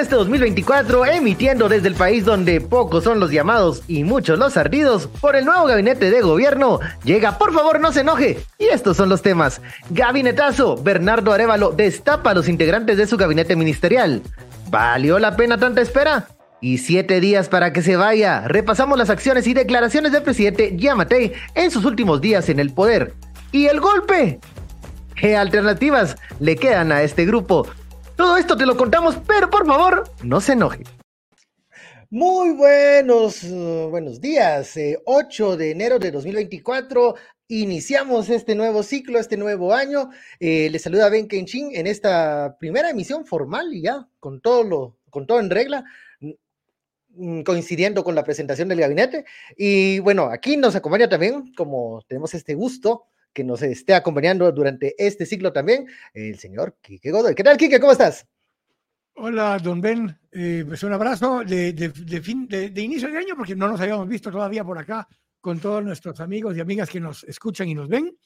este 2024 emitiendo desde el país donde pocos son los llamados y muchos los ardidos por el nuevo gabinete de gobierno. Llega, por favor, no se enoje. Y estos son los temas. Gabinetazo. Bernardo Arevalo destapa a los integrantes de su gabinete ministerial. ¿Valió la pena tanta espera? Y siete días para que se vaya. Repasamos las acciones y declaraciones del presidente Yamatei en sus últimos días en el poder. ¿Y el golpe? ¿Qué alternativas le quedan a este grupo? Todo esto te lo contamos, pero por favor, no se enoje. Muy buenos, uh, buenos días. 8 eh, de enero de 2024. Iniciamos este nuevo ciclo, este nuevo año. Eh, les saluda Ben Kenchin en esta primera emisión formal ya con todo lo, con todo en regla mm, coincidiendo con la presentación del gabinete. Y bueno, aquí nos acompaña también, como tenemos este gusto, que nos esté acompañando durante este ciclo también, el señor Quique Godoy. ¿Qué tal, Quique? ¿Cómo estás? Hola, don Ben. Eh, pues un abrazo de, fin, de, inicio de año, porque no nos habíamos visto todavía por acá con todos nuestros amigos y amigas que nos escuchan y nos ven.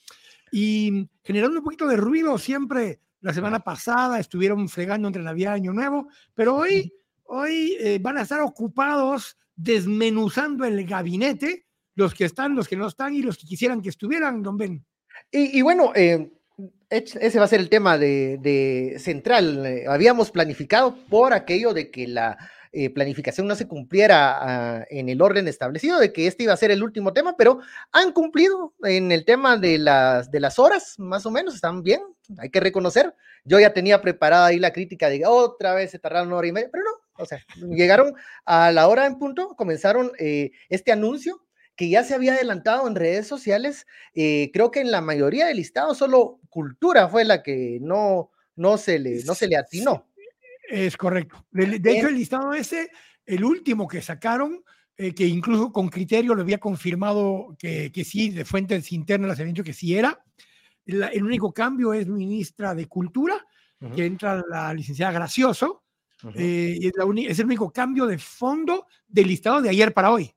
Y generando un poquito de ruido siempre. La semana pasada estuvieron fregando entre Navidad y Año Nuevo, pero hoy, hoy eh, van a estar ocupados desmenuzando el gabinete, los que están, los que no están y los que quisieran que estuvieran, don Ben. Y, bueno, eh, ese va a ser el tema de, central. Eh, habíamos planificado por aquello de que la eh, planificación no se cumpliera ah, en el orden establecido, de que este iba a ser el último tema, pero han cumplido en el tema de las, de las horas, más o menos, están bien, hay que reconocer. Yo ya tenía preparada ahí la crítica de otra vez se tardaron una hora y media, pero no, o sea, llegaron a la hora en punto, comenzaron este anuncio que ya se había adelantado en redes sociales. Eh, creo que en la mayoría del listado solo cultura fue la que no, no, se, le, no se le atinó. Es correcto. De, hecho, el listado ese, el último que sacaron, eh, que incluso con criterio lo había confirmado que, que sí, de fuentes internas, habían dicho que sí era. el único cambio es ministra de Cultura, que entra la licenciada Gracioso, eh, y es, es, el único cambio de fondo del listado de ayer para hoy.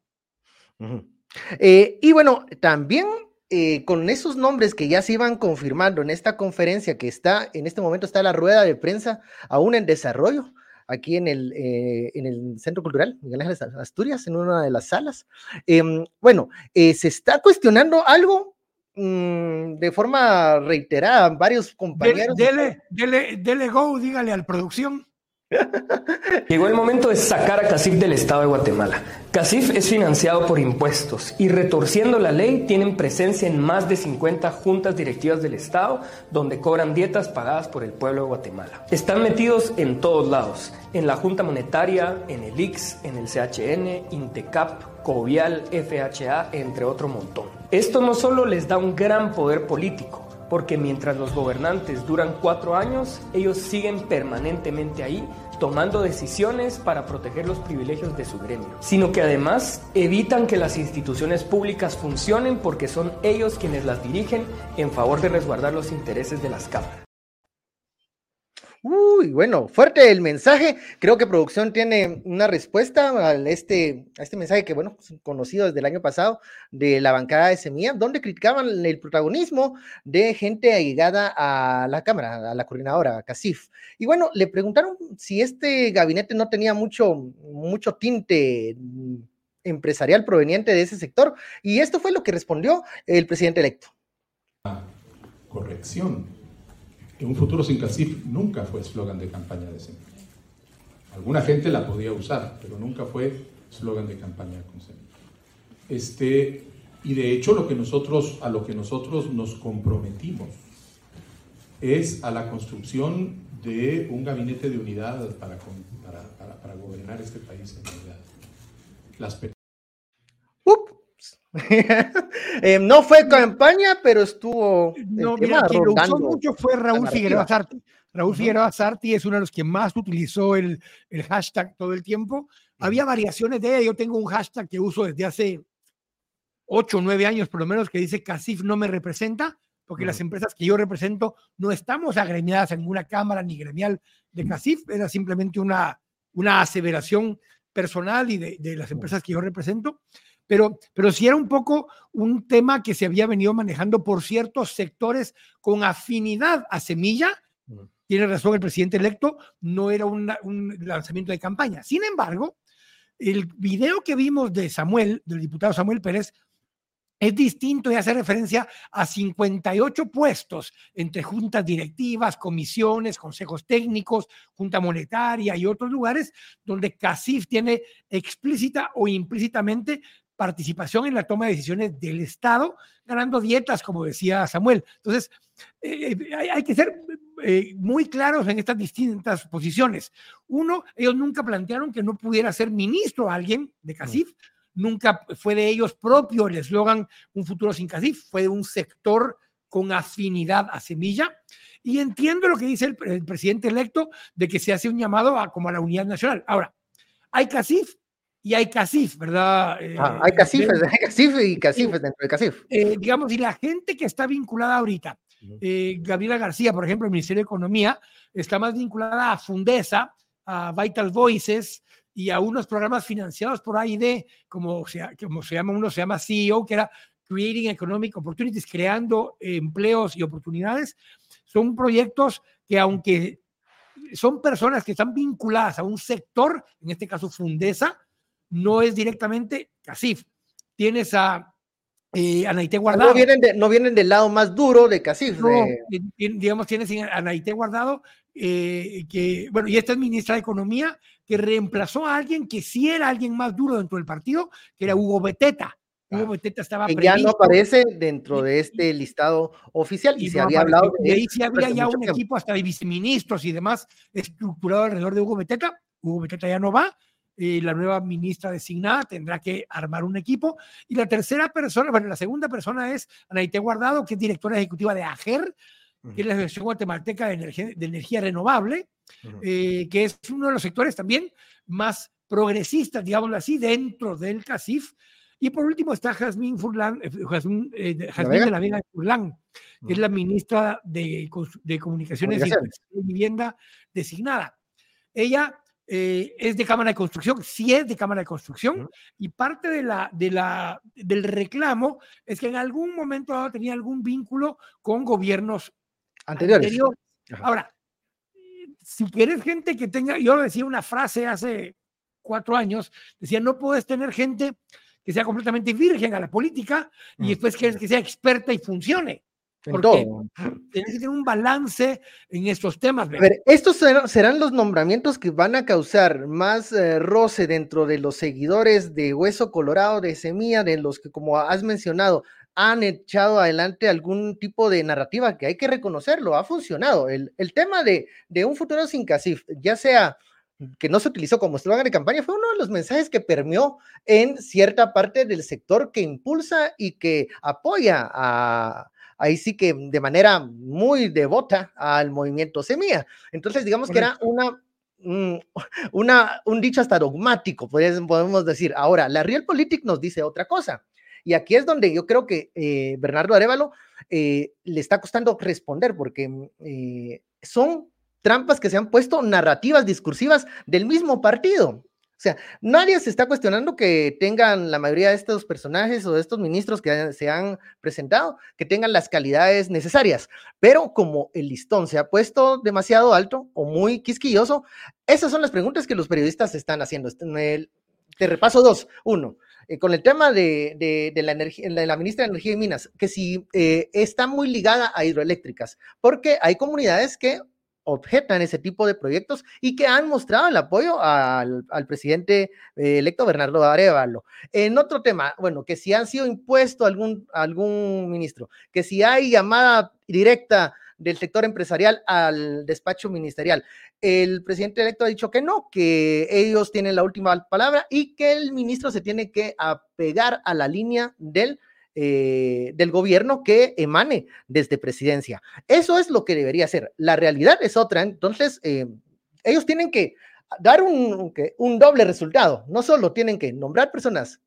Eh, y bueno, también eh, con esos nombres que ya se iban confirmando en esta conferencia que está, en este momento está la rueda de prensa aún en desarrollo, aquí en el, eh, en el Centro Cultural Miguel Ángel Asturias, en una de las salas. Em, bueno, se está cuestionando algo mm, de forma reiterada, varios compañeros. Dele, dele, dele go, dígale al producción. Llegó el momento de sacar a CACIF del Estado de Guatemala. CACIF es financiado por impuestos y retorciendo la ley tienen presencia en más de 50 juntas directivas del Estado donde cobran dietas pagadas por el pueblo de Guatemala. Están metidos en todos lados, en la Junta Monetaria, en el IX, en el CHN, Intecap, Covial, FHA, entre otro montón. Esto no solo les da un gran poder político, porque mientras los gobernantes duran cuatro años, ellos siguen permanentemente ahí tomando decisiones para proteger los privilegios de su gremio, sino que además evitan que las instituciones públicas funcionen porque son ellos quienes las dirigen en favor de resguardar los intereses de las cámaras. Uy, bueno, fuerte el mensaje. Creo que producción tiene una respuesta a este, a este mensaje que, bueno, conocido desde el año pasado de la bancada de Semilla, donde criticaban el protagonismo de gente allegada a la Cámara, a la coordinadora, a CACIF. Y bueno, le preguntaron si este gabinete no tenía mucho, mucho tinte empresarial proveniente de ese sector. Y esto fue lo que respondió el presidente electo. Corrección un futuro sin CACIF nunca fue eslogan de campaña de Semilla. Alguna gente la podía usar, pero nunca fue eslogan de campaña con Semilla. Este, y de hecho lo que nosotros, a lo que nosotros nos comprometimos es a la construcción de un gabinete de unidad para, para, para, gobernar este país en unidad. Las Eh, no fue campaña, pero estuvo. No, mira, quien lo usó mucho fue Raúl Figueroa Sarti. Raúl Figueroa Sarti es uno de los que más utilizó el, el hashtag todo el tiempo. Había variaciones de ella. Yo tengo un hashtag que uso desde hace ocho o nueve años, por lo menos, que dice CACIF no me representa, porque las empresas que yo represento no estamos agremiadas en ninguna cámara ni gremial de CACIF. Era simplemente una, una aseveración personal y de, de las empresas que yo represento pero, pero sí era un poco un tema que se había venido manejando por ciertos sectores con afinidad a semilla, tiene razón el presidente electo, no era un lanzamiento de campaña. Sin embargo, el video que vimos de Samuel, del diputado Samuel Pérez, es distinto y hace referencia a 58 puestos entre juntas directivas, comisiones, consejos técnicos, junta monetaria y otros lugares donde CACIF tiene explícita o implícitamente participación en la toma de decisiones del Estado, ganando dietas, como decía Samuel. Entonces, eh, eh, hay, que ser eh, muy claros en estas distintas posiciones. Uno, ellos nunca plantearon que no pudiera ser ministro alguien de CACIF nunca fue de ellos propio el eslogan Un futuro sin CACIF, fue de un sector con afinidad a semilla. Y entiendo lo que dice el, presidente electo de que se hace un llamado a, como a la unidad nacional. Ahora, hay CACIF y hay CACIF, ¿verdad? Eh, ah, hay CACIF, hay CACIF y CACIF dentro de CACIF. Eh, digamos, y la gente que está vinculada ahorita, eh, Gabriela García, por ejemplo, el Ministerio de Economía, está más vinculada a Fundesa, a Vital Voices, y a unos programas financiados por AID, como se, como se llama, uno se llama CEO, que era Creating Economic Opportunities, creando empleos y oportunidades. Son proyectos que aunque son personas que están vinculadas a un sector, en este caso Fundesa, no es directamente CACIF. Tienes a eh, Anaité Guardado. No vienen, no vienen del lado más duro de Casif. digamos, tienes a Anaité Guardado, eh, que, bueno, y esta es ministra de Economía, que reemplazó a alguien que sí era alguien más duro dentro del partido, que era Hugo Beteta. Hugo ah, Beteta estaba que ya no aparece dentro de este listado oficial y, se había hablado de, ahí sí había ya un equipo hasta de viceministros y demás estructurado alrededor de Hugo Beteta. Hugo Beteta ya no va, y la nueva ministra designada tendrá que armar un equipo. Y la tercera persona, bueno, la segunda persona es Anaite Guardado, que es directora ejecutiva de AGER, que es la Asociación Guatemalteca de Energía, de Energía Renovable, eh, que es uno de los sectores también más progresistas, digámoslo así, dentro del CACIF. Y por último está Jazmín Furlan, eh, Jazmín, eh, de la Vega de Furlan, que es la ministra de, de Comunicaciones y Vivienda designada. Ella es de Cámara de Construcción, sí es de Cámara de Construcción, y parte de la, de la, del reclamo es que en algún momento tenía algún vínculo con gobiernos anteriores. Ahora, si quieres gente que tenga, yo decía una frase hace cuatro años, decía, no puedes tener gente que sea completamente virgen a la política y mm. después quieres que sea experta y funcione. Porque tienes que tener un balance en estos temas. A ver, estos serán, los nombramientos que van a causar más eh, roce dentro de los seguidores de Hueso Colorado, de Semilla, de los que, como has mencionado, han echado adelante algún tipo de narrativa que hay que reconocerlo, ha funcionado. El, tema de, un futuro sin CACIF, ya sea que no se utilizó como eslogan de campaña, fue uno de los mensajes que permeó en cierta parte del sector que impulsa y que apoya a, ahí sí que de manera muy devota al movimiento Semilla. Entonces, digamos que era una una, un dicho hasta dogmático, podemos decir. Ahora, la Realpolitik nos dice otra cosa. Y aquí es donde yo creo que eh, Bernardo Arevalo eh, le está costando responder, porque mm, eh, son trampas que se han puesto narrativas discursivas del mismo partido. O sea, nadie se está cuestionando que tengan la mayoría de estos personajes o de estos ministros que se han presentado, que tengan las calidades necesarias. Pero como el listón se ha puesto demasiado alto o muy quisquilloso, esas son las preguntas que los periodistas están haciendo. Te repaso dos. Uno, eh, con el tema de, la, de la ministra de Energía y Minas, que si eh, está muy ligada a hidroeléctricas, porque hay comunidades que objetan ese tipo de proyectos y que han mostrado el apoyo al, presidente eh, electo Bernardo Arevalo. En otro tema, bueno, que si han sido impuesto algún, algún ministro, que si hay llamada directa del sector empresarial al despacho ministerial. El presidente electo ha dicho que no, que ellos tienen la última palabra y que el ministro se tiene que apegar a la línea del, eh, del gobierno que emane desde presidencia. Eso es lo que debería ser. La realidad es otra. Entonces, eh, ellos tienen que dar un, un doble resultado. No solo tienen que nombrar personas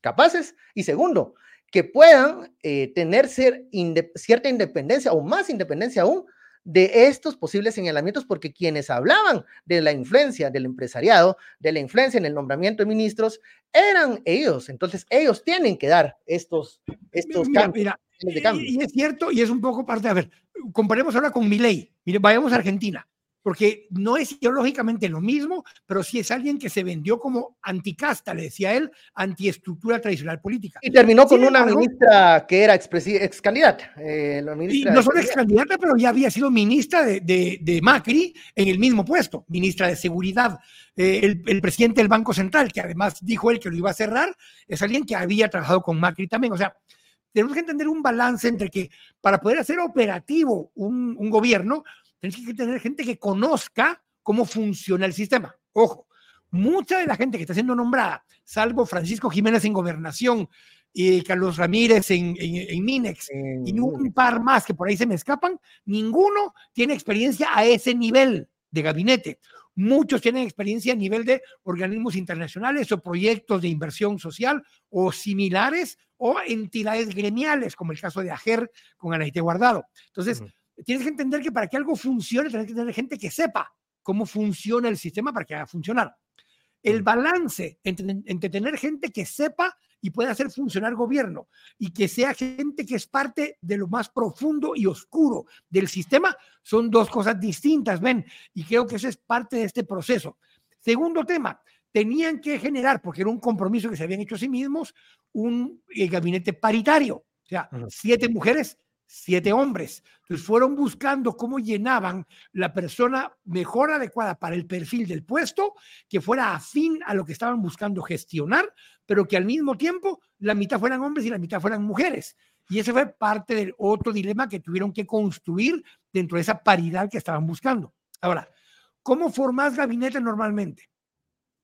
capaces y segundo, que puedan eh, tener cierta independencia o más independencia aún de estos posibles señalamientos, porque quienes hablaban de la influencia del empresariado, de la influencia en el nombramiento de ministros, eran ellos. Entonces, ellos tienen que dar estos, estos cambios. y, es cierto, y es un poco parte, a ver, comparemos ahora con Milei. Mire, vayamos a Argentina porque no es ideológicamente lo mismo, pero sí es alguien que se vendió como anticasta, le decía él, antiestructura tradicional política. Y terminó con una ministra que era ex, ex candidata. Eh, no solo ex candidata, pero ya había sido ministra de, de, Macri en el mismo puesto, ministra de Seguridad. Eh, el, el, presidente del Banco Central, que además dijo él que lo iba a cerrar, es alguien que había trabajado con Macri también. O sea, tenemos que entender un balance entre que para poder hacer operativo un, un gobierno, Tienes que tener gente que conozca cómo funciona el sistema. Ojo, mucha de la gente que está siendo nombrada, salvo Francisco Jiménez en gobernación y Carlos Ramírez en, en, Minex y un par más que por ahí se me escapan, ninguno tiene experiencia a ese nivel de gabinete. Muchos tienen experiencia a nivel de organismos internacionales o proyectos de inversión social o similares o entidades gremiales, como el caso de AGER con Anaite Guardado. Entonces, tienes que entender que para que algo funcione, tienes que tener gente que sepa cómo funciona el sistema para que haga funcionar. El balance entre, tener gente que sepa y pueda hacer funcionar gobierno y que sea gente que es parte de lo más profundo y oscuro del sistema son dos cosas distintas, ven, y creo que eso es parte de este proceso. Segundo tema, tenían que generar, porque era un compromiso que se habían hecho a sí mismos, un eh, gabinete paritario, o sea, siete mujeres siete hombres. Entonces fueron buscando cómo llenaban la persona mejor adecuada para el perfil del puesto, que fuera afín a lo que estaban buscando gestionar, pero que al mismo tiempo la mitad fueran hombres y la mitad fueran mujeres. Y ese fue parte del otro dilema que tuvieron que construir dentro de esa paridad que estaban buscando. Ahora, ¿cómo formas gabinete normalmente?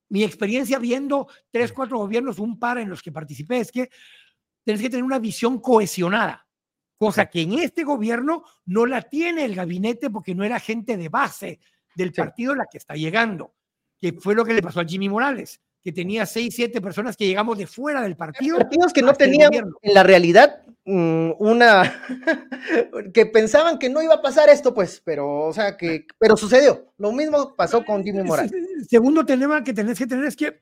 Mi experiencia viendo tres, cuatro gobiernos, un par en los que participé, es que tienes que tener una visión cohesionada cosa que en este gobierno no la tiene el gabinete porque no era gente de base del partido la que está llegando, que fue lo que le pasó a Jimmy Morales, que tenía seis, siete personas que llegamos de fuera del partido. Partidos que no tenían en la realidad mm, una que pensaban que no iba a pasar esto, pues, pero, o sea, que, pero sucedió. Lo mismo pasó con Jimmy Morales. Segundo tema que tenés que tener es que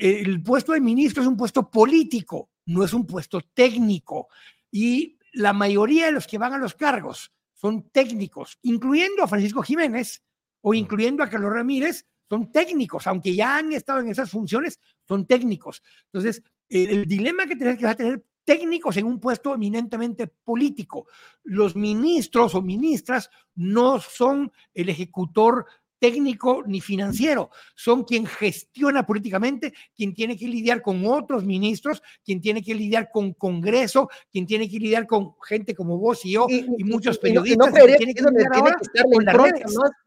el puesto de ministro es un puesto político, no es un puesto técnico. Y la mayoría de los que van a los cargos son técnicos, incluyendo a Francisco Jiménez o incluyendo a Carlos Ramírez, son técnicos, aunque ya han estado en esas funciones, son técnicos. Entonces, el, dilema que tenés que va a tener técnicos en un puesto eminentemente político. Los ministros o ministras no son el ejecutor técnico ni financiero, son quien gestiona políticamente, quien tiene que lidiar con otros ministros, quien tiene que lidiar con Congreso, quien tiene que lidiar con gente como vos y yo y, muchos periodistas. tiene que,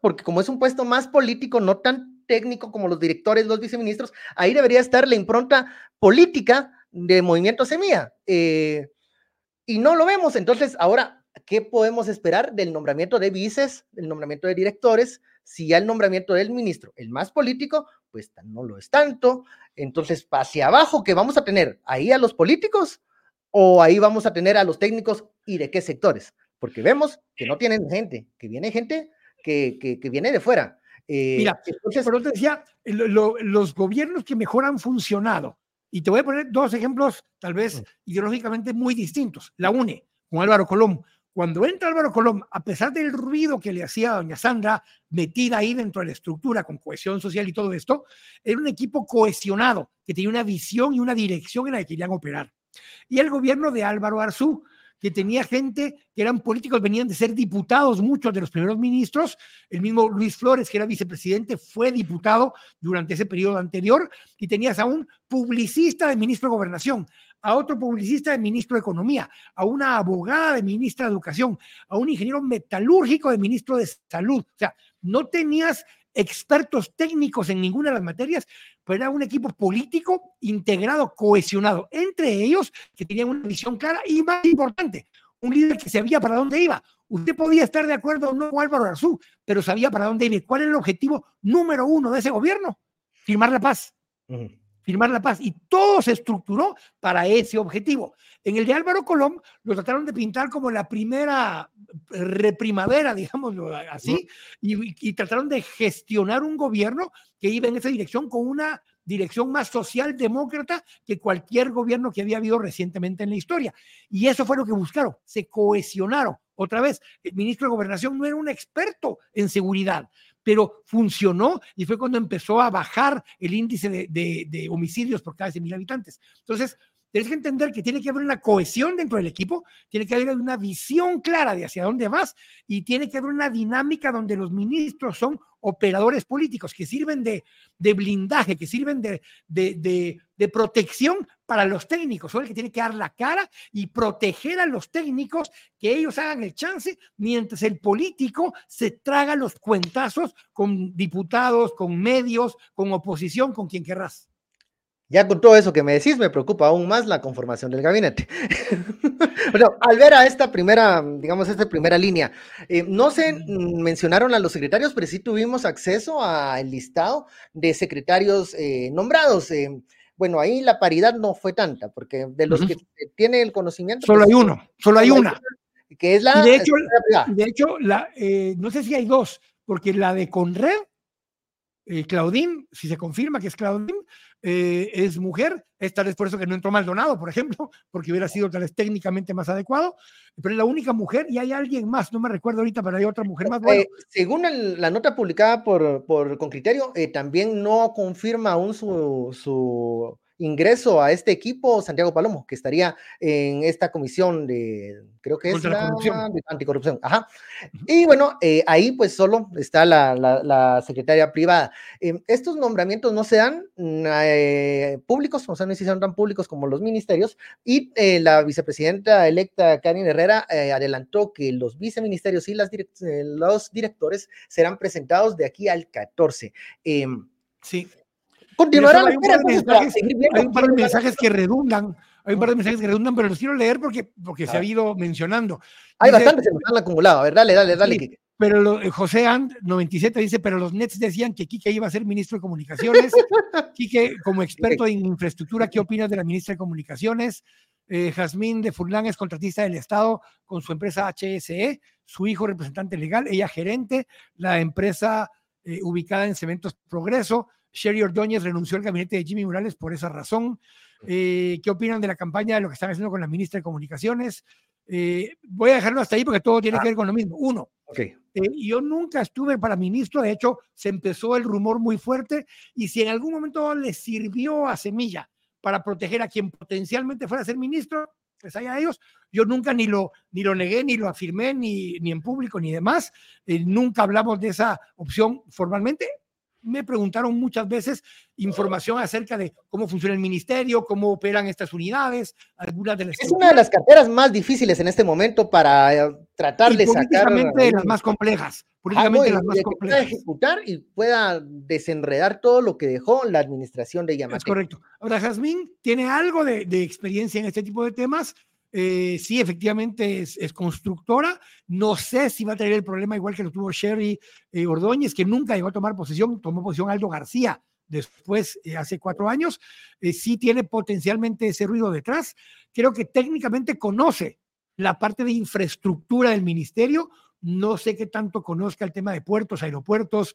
porque como es un puesto más político, no tan técnico como los directores, los viceministros, ahí debería estar la impronta política de Movimiento Semilla. Eh, y no lo vemos. Entonces, ahora, ¿qué podemos esperar del nombramiento de vices, del nombramiento de directores? si ya el nombramiento del ministro, el más político, pues no lo es tanto. Entonces, hacia abajo, que vamos a tener ahí a los políticos o ahí vamos a tener a los técnicos y de qué sectores, porque vemos que no tienen gente, que viene gente que, que, viene de fuera. Eh, Mira, entonces, pero te decía, los gobiernos que mejor han funcionado, y te voy a poner dos ejemplos tal vez mm. ideológicamente muy distintos. La UNE, con Álvaro Colón, cuando entra Álvaro Colón, a pesar del ruido que le hacía a doña Sandra, metida ahí dentro de la estructura con cohesión social y todo esto, era un equipo cohesionado, que tenía una visión y una dirección en la que querían operar. Y el gobierno de Álvaro Arzú, que tenía gente que eran políticos, venían de ser diputados, muchos de los primeros ministros. El mismo Luis Flores, que era vicepresidente, fue diputado durante ese periodo anterior. Y tenías a un publicista de ministro de Gobernación, a otro publicista de ministro de Economía, a una abogada de ministra de Educación, a un ingeniero metalúrgico de ministro de Salud. O sea, no tenías expertos técnicos en ninguna de las materias, pero era un equipo político integrado, cohesionado, entre ellos que tenían una visión clara y más importante, un líder que sabía para dónde iba. Usted podía estar de acuerdo o no con Álvaro Arzú, pero sabía para dónde iba. ¿Cuál era el objetivo número uno de ese gobierno? Firmar la paz firmar la paz. Y todo se estructuró para ese objetivo. En el de Álvaro Colón lo trataron de pintar como la primera reprimavera, digámoslo así, y, trataron de gestionar un gobierno que iba en esa dirección con una dirección más socialdemócrata que cualquier gobierno que había habido recientemente en la historia. Y eso fue lo que buscaron, se cohesionaron. Otra vez, el ministro de Gobernación no era un experto en seguridad, pero funcionó y fue cuando empezó a bajar el índice de, de homicidios por cada 100.000 habitantes. Entonces, Tienes que entender que tiene que haber una cohesión dentro del equipo, tiene que haber una visión clara de hacia dónde vas y tiene que haber una dinámica donde los ministros son operadores políticos que sirven de, blindaje, que sirven de, de, protección para los técnicos. Son el que tiene que dar la cara y proteger a los técnicos, que ellos hagan el chance, mientras el político se traga los cuentazos con diputados, con medios, con oposición, con quien querrás. Ya con todo eso que me decís, me preocupa aún más la conformación del gabinete. bueno, al ver a esta primera, digamos, esta primera línea, eh, no se mencionaron a los secretarios, pero sí tuvimos acceso al listado de secretarios eh, nombrados. Eh, bueno, ahí la paridad no fue tanta, porque de los que tiene el conocimiento. Solo hay pues, uno, solo hay una. Que es la. de hecho, de hecho la, no sé si hay dos, porque la de Conred, Claudín, si se confirma que es Claudín, eh, es mujer, es tal vez por eso que no entró Maldonado, por ejemplo, porque hubiera sido tal vez técnicamente más adecuado, pero es la única mujer y hay alguien más, no me recuerdo ahorita, pero hay otra mujer más. Bueno. Eh, según la nota publicada por, por con criterio, eh, también no confirma aún su, su ingreso a este equipo Santiago Palomo, que estaría en esta comisión de, creo que es la, anticorrupción. Ajá. Y bueno, eh, ahí pues solo está la, la, secretaria privada. Em, estos nombramientos no se dan mm, eh, públicos, o sea, no se hicieron tan públicos como los ministerios, y eh, la vicepresidenta electa Karin Herrera adelantó que los viceministerios y las los directores serán presentados de aquí al 14. Em, sí. Continuarán. Hay un, par de mensajes, que redundan. Hay un par de mensajes que redundan, pero los quiero leer porque, porque se ha ido mencionando. Hay bastantes que han acumulado. A ver, dale, dale, dale, Pero eh, José And 97 dice, pero los Nets decían que Quique iba a ser ministro de Comunicaciones. Quique, como experto en infraestructura, ¿qué opinas de la ministra de Comunicaciones? Eh, Jazmín de Furlán es contratista del Estado con su empresa HSE, su hijo representante legal, ella gerente, la empresa eh, ubicada en Cementos Progreso. Sherry Ordóñez renunció al gabinete de Jimmy Morales por esa razón. Eh, ¿Qué opinan de la campaña de lo que están haciendo con la ministra de Comunicaciones? Eh, voy a dejarlo hasta ahí porque todo tiene que ver con lo mismo. Uno, okay. Eh, yo nunca estuve para ministro, de hecho, se empezó el rumor muy fuerte y si en algún momento le sirvió a Semilla para proteger a quien potencialmente fuera a ser ministro, pues allá ellos, yo nunca ni lo, ni lo negué, ni lo afirmé, ni, ni en público, ni demás. nunca hablamos de esa opción formalmente me preguntaron muchas veces información acerca de cómo funciona el ministerio, cómo operan estas unidades, algunas de las... Es una de las carteras más difíciles en este momento para eh, tratar de sacar... Políticamente las más complejas. Políticamente las más complejas. ejecutar y pueda desenredar todo lo que dejó la administración de Yamate. Es correcto. Ahora, Jazmín tiene algo de, de experiencia en este tipo de temas eh, sí, efectivamente es, constructora. No sé si va a tener el problema igual que lo tuvo Sherry eh, Ordóñez, que nunca llegó a tomar posesión, tomó posesión Aldo García después, eh, hace cuatro años. sí tiene potencialmente ese ruido detrás. Creo que técnicamente conoce la parte de infraestructura del ministerio. No sé qué tanto conozca el tema de puertos, aeropuertos,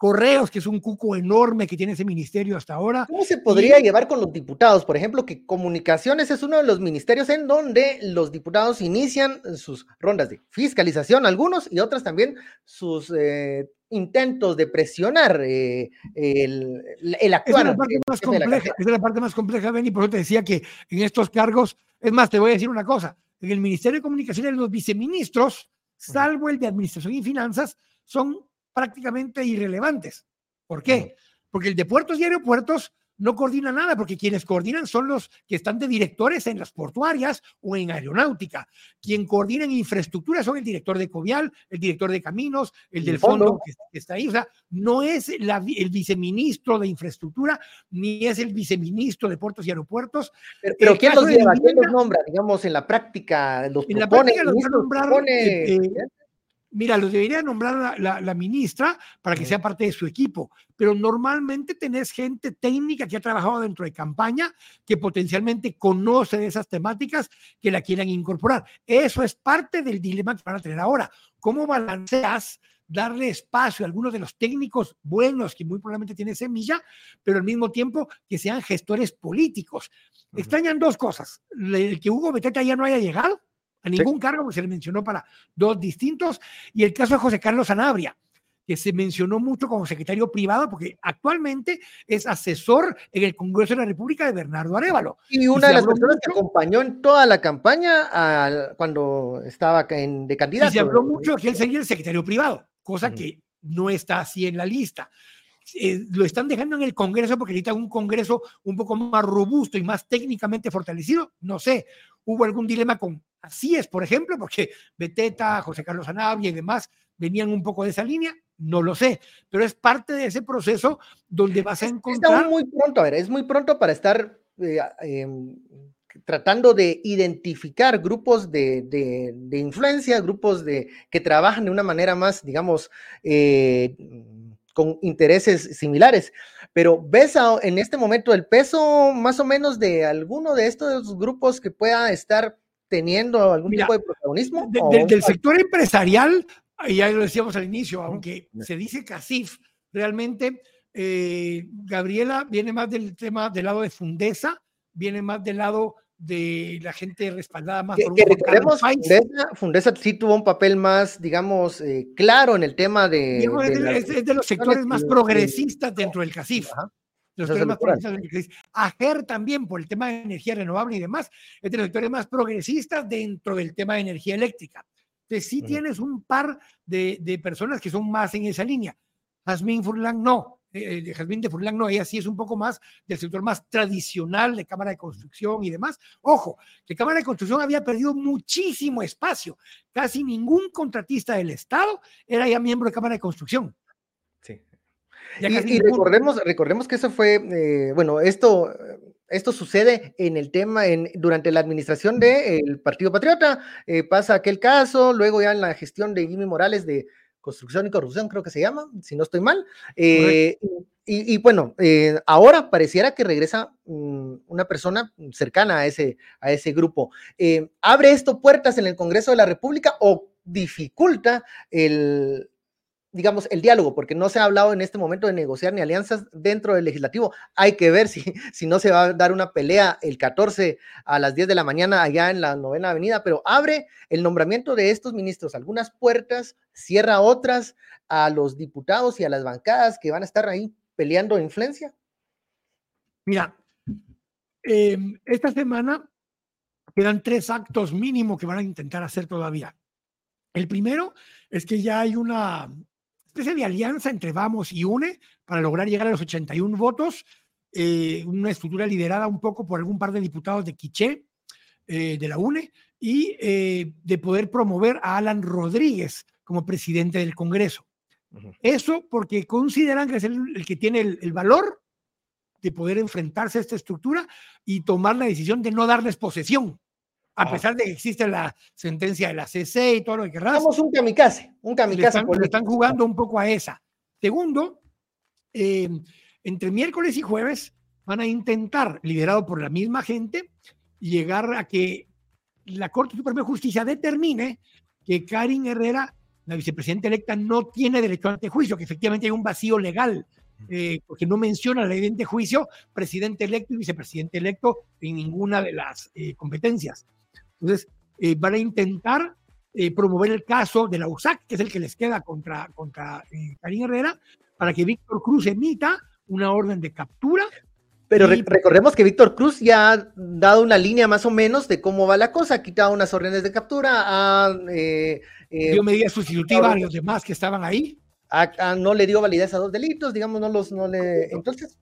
Correos, que es un cuco enorme que tiene ese ministerio hasta ahora. ¿Cómo se podría llevar con los diputados? Por ejemplo, que comunicaciones es uno de los ministerios en donde los diputados inician sus rondas de fiscalización, algunos, y otras también sus eh, intentos de presionar eh, el, el, actuar. Es la parte más compleja, es la parte más compleja, Benny, por eso te decía que en estos cargos, es más, te voy a decir una cosa, en el Ministerio de Comunicaciones los viceministros, salvo el de Administración y Finanzas, son prácticamente irrelevantes. ¿Por qué? Porque el de puertos y aeropuertos no coordina nada, porque quienes coordinan son los que están de directores en las portuarias o en aeronáutica. Quien coordina en infraestructura son el director de Covial, el director de Caminos, el del fondo, que, está ahí. O sea, no es el viceministro de infraestructura, ni es el viceministro de puertos y aeropuertos. Pero, ¿quién los lleva? ¿Quién los nombra? Digamos, en la práctica, los en la práctica los nombrar, eh, eh, Mira, lo debería nombrar la, ministra para que sea parte de su equipo, pero normalmente tenés gente técnica que ha trabajado dentro de campaña, que potencialmente conoce de esas temáticas, que la quieran incorporar. Eso es parte del dilema que van a tener ahora. ¿Cómo balanceas darle espacio a algunos de los técnicos buenos que muy probablemente tienen semilla, pero al mismo tiempo que sean gestores políticos. Extrañan dos cosas. El que Hugo Beteta ya no haya llegado a ningún cargo, porque se le mencionó para dos distintos, y el caso de José Carlos Sanabria que se mencionó mucho como secretario privado, porque actualmente es asesor en el Congreso de la República de Bernardo Arevalo. Y una de las personas que acompañó en toda la campaña cuando estaba en, de candidato. Y se habló mucho de que él sería el secretario privado, cosa que no está así en la lista. Eh, lo están dejando en el Congreso porque necesitan un Congreso un poco más robusto y más técnicamente fortalecido. No sé, hubo algún dilema con Así es, por ejemplo, porque Beteta, José Carlos Anabia y demás venían un poco de esa línea, no lo sé, pero es parte de ese proceso donde vas a encontrar... Es muy pronto, a ver, es muy pronto para estar eh, em, tratando de identificar grupos de, influencia, grupos de, que trabajan de una manera más, digamos, eh, con intereses similares. Pero ves en este momento el peso más o menos de alguno de estos grupos que pueda estar teniendo algún tipo de protagonismo. del sector empresarial, ya lo decíamos al inicio, aunque se dice CACIF, realmente eh, Gabriela viene más del tema del lado de Fundesa, viene más del lado de la gente respaldada más por un recordemos, Fundesa, Fundesa, sí tuvo un papel más, digamos, eh, claro en el tema de... es, de los sectores más progresistas dentro del CACIF. Los sectores más progresistas del AGER también, por el tema de energía renovable y demás, es de los sectores más progresistas dentro del tema de energía eléctrica. Entonces, sí tienes un par de, de, personas que son más en esa línea. Jazmín Furlan no. Eh, eh Jazmín de Furlan no, ella sí es un poco más del sector más tradicional de Cámara de Construcción y demás. Ojo, que Cámara de Construcción había perdido muchísimo espacio. Casi ningún contratista del Estado era ya miembro de Cámara de Construcción. Y, recordemos, recordemos que eso fue, eh, bueno, esto esto sucede en el tema, en, durante la administración del Partido Patriota, eh, pasa aquel caso, luego ya en la gestión de Jimmy Morales de construcción y corrupción, creo que se llama, si no estoy mal. Eh, y, bueno, eh, ahora pareciera que regresa mm, una persona cercana a ese, a ese grupo. ¿Abre esto puertas en el Congreso de la República o dificulta el, digamos, el diálogo, porque no se ha hablado en este momento de negociar ni alianzas dentro del legislativo. Hay que ver si, si no se va a dar una pelea el 14 a las 10 de la mañana allá en la novena avenida, pero abre el nombramiento de estos ministros algunas puertas, cierra otras a los diputados y a las bancadas que van a estar ahí peleando influencia. Mira, em, esta semana quedan tres actos mínimos que van a intentar hacer todavía. El primero es que ya hay una especie de alianza entre Vamos y UNE para lograr llegar a los 81 votos, eh, una estructura liderada un poco por algún par de diputados de Quiché, eh, de la UNE, y eh, de poder promover a Alan Rodríguez como presidente del Congreso. Eso porque consideran que es el, que tiene el, valor de poder enfrentarse a esta estructura y tomar la decisión de no darles posesión a pesar de que existe la sentencia de la CC y todo lo que querrás. Somos un kamikaze, un kamikaze. están, están jugando un poco a esa. Segundo, eh, entre miércoles y jueves van a intentar, liderado por la misma gente, llegar a que la Corte Suprema de Justicia determine que Karin Herrera, la vicepresidenta electa, no tiene derecho a antejuicio, que efectivamente hay un vacío legal, eh, porque no menciona la ley de antejuicio, presidente electo y vicepresidente electo en ninguna de las eh, competencias. Entonces, eh, van a intentar eh, promover el caso de la USAC, que es el que les queda contra, contra eh, Karim Herrera, para que Víctor Cruz emita una orden de captura. Pero recordemos que Víctor Cruz ya ha dado una línea más o menos de cómo va la cosa, ha quitado unas órdenes de captura, ha, dio medidas sustitutivas a los demás que estaban ahí. no le dio validez a dos delitos, digamos, no los, no le, entonces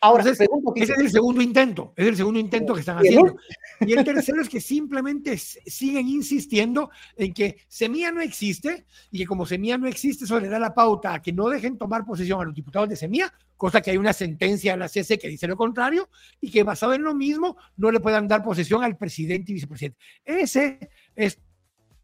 Ahora, ese es el segundo intento, es el segundo intento que están haciendo. Y el tercero es que simplemente siguen insistiendo en que Semilla no existe y que como Semilla no existe, eso le da la pauta a que no dejen tomar posesión a los diputados de Semilla, cosa que hay una sentencia de la CC que dice lo contrario, y que basado en lo mismo no le puedan dar posesión al presidente y vicepresidente. Ese es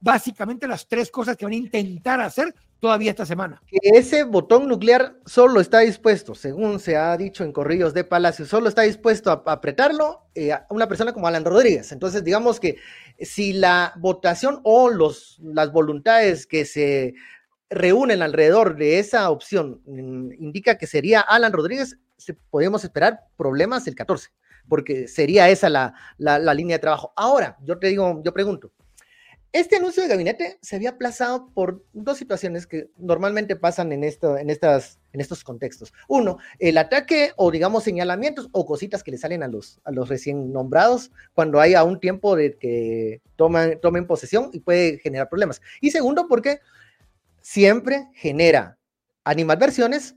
básicamente las tres cosas que van a intentar hacer todavía esta semana. Ese botón nuclear solo está dispuesto, según se ha dicho en corrillos de Palacio, solo está dispuesto a apretarlo eh, a una persona como Alan Rodríguez. Entonces, digamos que si la votación o los, las voluntades que se reúnen alrededor de esa opción mm, indica que sería Alan Rodríguez, podemos esperar problemas el 14, porque sería esa la, la, línea de trabajo. Ahora, yo te digo, yo pregunto, este anuncio de gabinete se había aplazado por dos situaciones que normalmente pasan en, esto, en, estas, en estos contextos. Uno, el ataque o digamos señalamientos o cositas que le salen a los, a los recién nombrados cuando hay un tiempo de que toman, tomen posesión y puede generar problemas. Y segundo, porque siempre genera animadversiones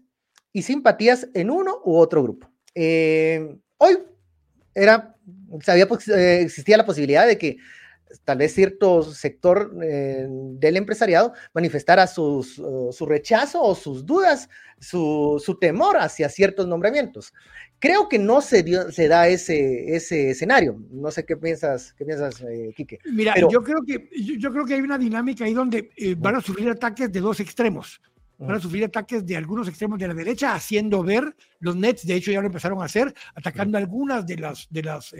y simpatías en uno u otro grupo. Eh, hoy era, sabía, eh, existía la posibilidad de que tal vez cierto sector eh, del empresariado manifestara sus, uh, su rechazo o sus dudas, su, su, temor hacia ciertos nombramientos. Creo que no se, dio, se da ese, ese escenario. No sé qué piensas, qué piensas eh, Quique. Mira, yo, creo que, yo, creo que hay una dinámica ahí donde eh, van a sufrir ataques de dos extremos. Van a sufrir ataques de algunos extremos de la derecha, haciendo ver los Nets, de hecho ya lo empezaron a hacer, atacando algunas de las, de las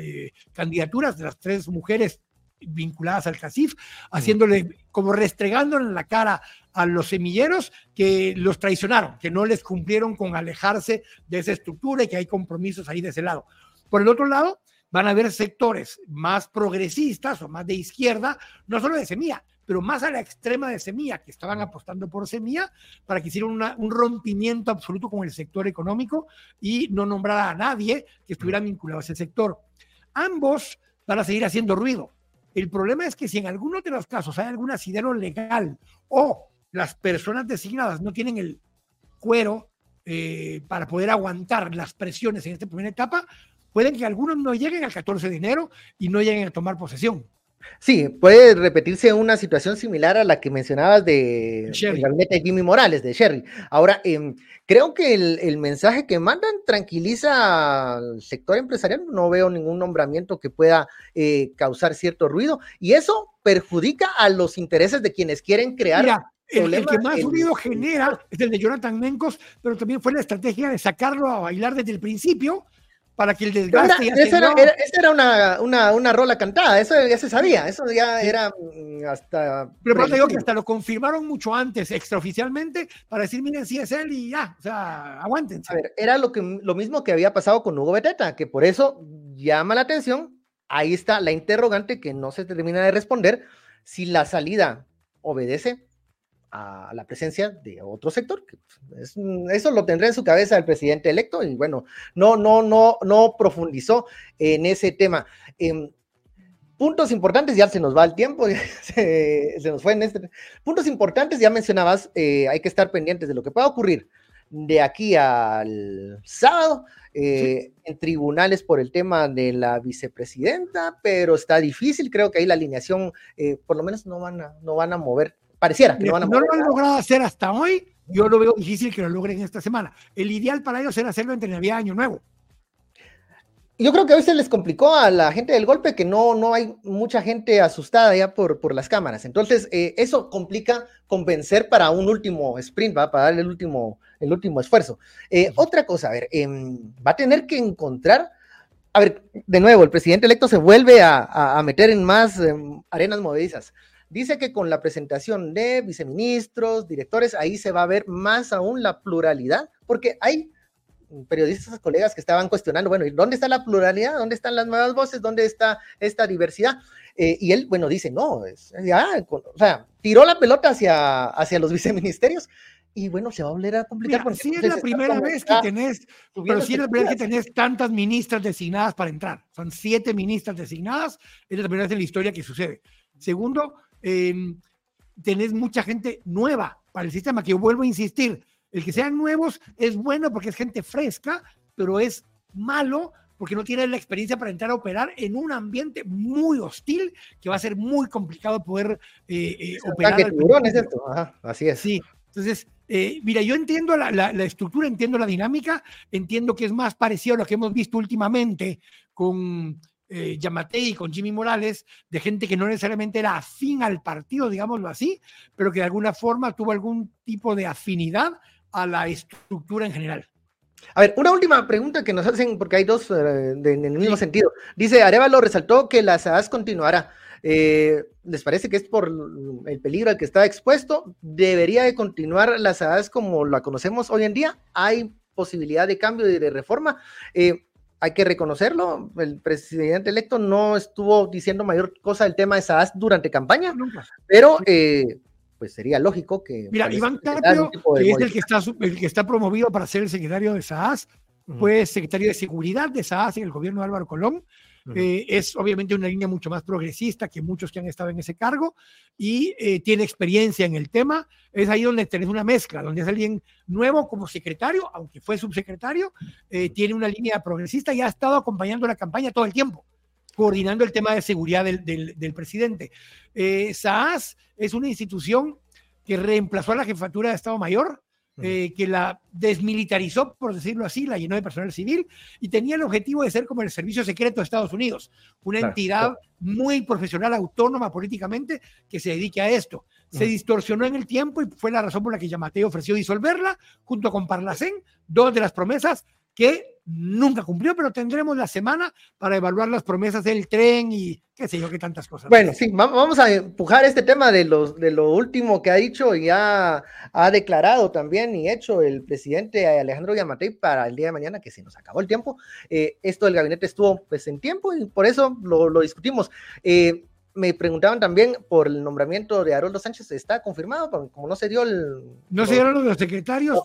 candidaturas de las tres mujeres vinculadas al CACIF, haciéndole como restregándole en la cara a los semilleros que los traicionaron, que no les cumplieron con alejarse de esa estructura y que hay compromisos ahí de ese lado. Por el otro lado, van a haber sectores más progresistas o más de izquierda, no solo de semilla, pero más a la extrema de semilla, que estaban apostando por semilla para que hicieran un rompimiento absoluto con el sector económico y no nombrara a nadie que estuviera vinculado a ese sector. Ambos van a seguir haciendo ruido. El problema es que si en alguno de los casos hay algún asidero legal o las personas designadas no tienen el cuero eh, para poder aguantar las presiones en esta primera etapa, pueden que algunos no lleguen al 14 de enero y no lleguen a tomar posesión. Sí, puede repetirse una situación similar a la que mencionabas de el gabinete de Jimmy Morales, de Sherry. Ahora, em, creo que el, mensaje que mandan tranquiliza al sector empresarial. No veo ningún nombramiento que pueda eh, causar cierto ruido y eso perjudica a los intereses de quienes quieren crear. Mira, el, que más ruido genera es el de Jonathan Mencos, pero también fue la estrategia de sacarlo a bailar desde el principio para que el desgaste. esa, era, era, una, una, una, rola cantada, eso ya se sabía, eso ya era mm, hasta. Pero por digo que hasta lo confirmaron mucho antes, extraoficialmente, para decir, miren, sí es él y ya, o sea, aguántense. A ver, era lo, que, lo mismo que había pasado con Hugo Beteta, que por eso llama la atención. Ahí está la interrogante que no se termina de responder si la salida obedece a la presencia de otro sector. Pues, eso lo tendrá en su cabeza el presidente electo y bueno, no, no, no, no profundizó en ese tema. Em, puntos importantes, ya se nos va el tiempo, se, nos fue en este. Puntos importantes, ya mencionabas, eh, hay que estar pendientes de lo que pueda ocurrir de aquí al sábado. Eh, en tribunales por el tema de la vicepresidenta, pero está difícil, creo que ahí la alineación, eh, por lo menos no van a, no van a mover Pareciera que no van a No lo han logrado hacer hasta hoy. Yo lo veo difícil que lo logren esta semana. El ideal para ellos era hacerlo entre Navidad y Año Nuevo. Yo creo que hoy se les complicó a la gente del golpe que no, no hay mucha gente asustada ya por, por las cámaras. Entonces, eh, eso complica convencer para un último sprint, ¿va? para darle el último, el último esfuerzo. Eh, otra cosa, a ver, em, va a tener que encontrar, a ver, de nuevo, el presidente electo se vuelve a, a meter en más em, arenas movedizas. Dice que con la presentación de viceministros, directores, ahí se va a ver más aún la pluralidad, porque hay periodistas, colegas que estaban cuestionando, bueno, ¿dónde está la pluralidad? ¿Dónde están las nuevas voces? ¿Dónde está esta diversidad? Eh, y él, bueno, dice, no, es, ya, o sea, tiró la pelota hacia, hacia los viceministerios y bueno, se va a volver a complicar. Mira, es la primera vez que tenés, pero sí es la primera vez que tenés tantas ministras designadas para entrar. Son siete ministras designadas, es la primera vez en la historia que sucede. Segundo, eh, tenés mucha gente nueva para el sistema, que yo vuelvo a insistir, el que sean nuevos es bueno porque es gente fresca, pero es malo porque no tiene la experiencia para entrar a operar en un ambiente muy hostil que va a ser muy complicado poder eh, eh operar. es esto. así es. Sí, entonces, eh, mira, yo entiendo la, la, la, estructura, entiendo la dinámica, entiendo que es más parecido a lo que hemos visto últimamente con eh, y con Jimmy Morales, de gente que no necesariamente era afín al partido, digámoslo así, pero que de alguna forma tuvo algún tipo de afinidad a la estructura en general. A ver, una última pregunta que nos hacen, porque hay dos eh, en el mismo sentido. Dice, Arevalo resaltó que la SAS continuará. Eh, ¿Les parece que es por el peligro al que está expuesto? ¿Debería de continuar la SAAS como la conocemos hoy en día? ¿Hay posibilidad de cambio y de reforma? Eh, hay que reconocerlo, el presidente electo no estuvo diciendo mayor cosa del tema de SAAS durante campaña, pero eh, pues sería lógico que... Mira, Iván Carpio, que es el que, está, el que está promovido para ser el secretario de SAAS, fue secretario de Seguridad de SAAS en el gobierno de Álvaro Colón, eh, es obviamente una línea mucho más progresista que muchos que han estado en ese cargo y eh, tiene experiencia en el tema. Es ahí donde tenés una mezcla, donde es alguien nuevo como secretario, aunque fue subsecretario, eh, tiene una línea progresista y ha estado acompañando la campaña todo el tiempo coordinando el tema de seguridad del, del, del presidente. SAAS es una institución que reemplazó a la jefatura de Estado Mayor, eh, que la desmilitarizó, por decirlo así, la llenó de personal civil y tenía el objetivo de ser como el Servicio Secreto de Estados Unidos, una entidad muy profesional, autónoma políticamente, que se dedique a esto. Se distorsionó en el tiempo y fue la razón por la que Yamate ofreció disolverla junto con Parlacén, dos de las promesas que nunca cumplió, pero tendremos la semana para evaluar las promesas del tren y qué sé yo, qué tantas cosas. Bueno, sí, vamos a empujar este tema de, los, de lo último que ha dicho y ha, ha declarado también y hecho el presidente Alejandro Yamatei para el día de mañana, que se nos acabó el tiempo. Eh, esto del gabinete estuvo pues en tiempo y por eso lo, lo discutimos. Eh, me preguntaban también por el nombramiento de Haroldo Sánchez, ¿está confirmado? Como no se dio el... No se dieron los secretarios.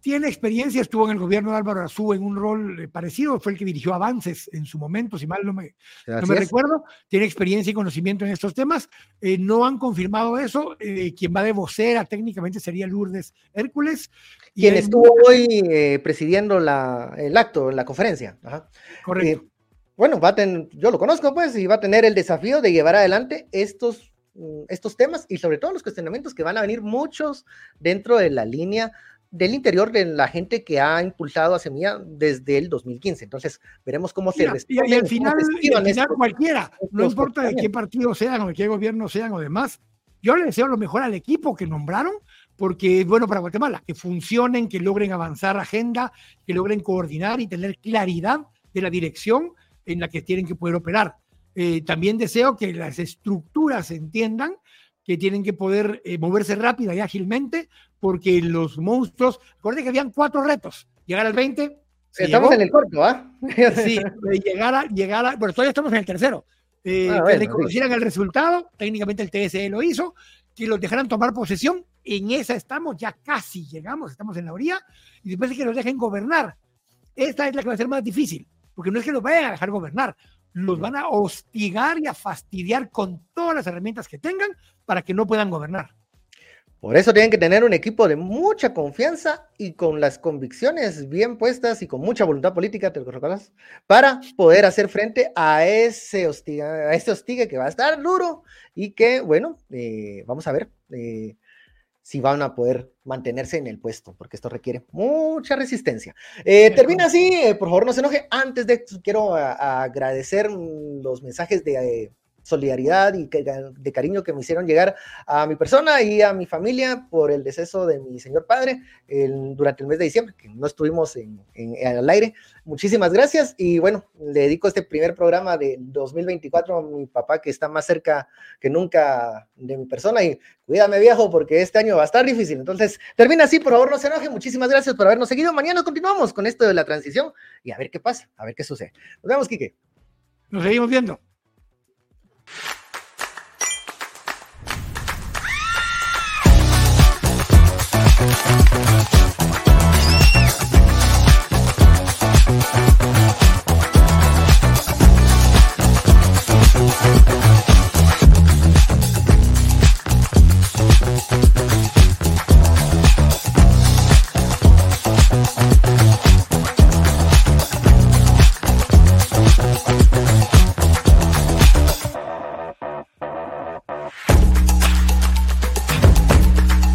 Tiene experiencia, estuvo en el gobierno de Álvaro Azú en un rol eh, parecido, fue el que dirigió Avances en su momento, si mal no me, no me recuerdo. Tiene experiencia y conocimiento en estos temas. Eh, no han confirmado eso. Eh, quien va de vocera técnicamente sería Lourdes Hércules. Quien estuvo hoy presidiendo la, el acto, la conferencia. Correcto. bueno, va a yo lo conozco pues y va a tener el desafío de llevar adelante estos mm, estos temas y sobre todo los cuestionamientos que van a venir muchos dentro de la línea del interior de la gente que ha impulsado a Semilla desde el 2015. Entonces, veremos cómo se responde. Y al final, cualquiera, no importa de qué partido sean o de qué gobierno sean o demás, yo le deseo lo mejor al equipo que nombraron, porque es bueno para Guatemala, que funcionen, que logren avanzar agenda, que logren coordinar y tener claridad de la dirección en la que tienen que poder operar. Eh, también deseo que las estructuras entiendan que tienen que poder eh, moverse rápida y ágilmente, porque los monstruos, recuerden que habían cuatro retos, llegar al 20. Estamos en el corto, ¿ah? sí, llegar a, llegar a, bueno, todavía estamos en el tercero. Eh, ah, que reconocieran el resultado, técnicamente el TSE lo hizo, que los dejaran tomar posesión, en esa estamos, ya casi llegamos, estamos en la orilla, y después de que los dejen gobernar. Esta es la que va a ser más difícil, porque no es que los vayan a dejar gobernar, los van a hostigar y a fastidiar con todas las herramientas que tengan para que no puedan gobernar. Por eso tienen que tener un equipo de mucha confianza y con las convicciones bien puestas y con mucha voluntad política, ¿te recuerdas? Para poder hacer frente a ese hostigue, a ese hostigue que va a estar duro y que, bueno, eh, vamos a ver eh, si van a poder mantenerse en el puesto, porque esto requiere mucha resistencia. Eh, termina así, por favor no se enoje. Antes de quiero agradecer los mensajes de solidaridad y de cariño que me hicieron llegar a mi persona y a mi familia por el deceso de mi señor padre durante el mes de diciembre, que no estuvimos en, al aire. Muchísimas gracias y bueno, le dedico este primer programa de 2024 a mi papá que está más cerca que nunca de mi persona y cuídame viejo porque este año va a estar difícil. Entonces, termina así, por favor no se enoje. Muchísimas gracias por habernos seguido. Mañana continuamos con esto de la transición y a ver qué pasa, a ver qué sucede. Nos vemos, Quique. Nos seguimos viendo.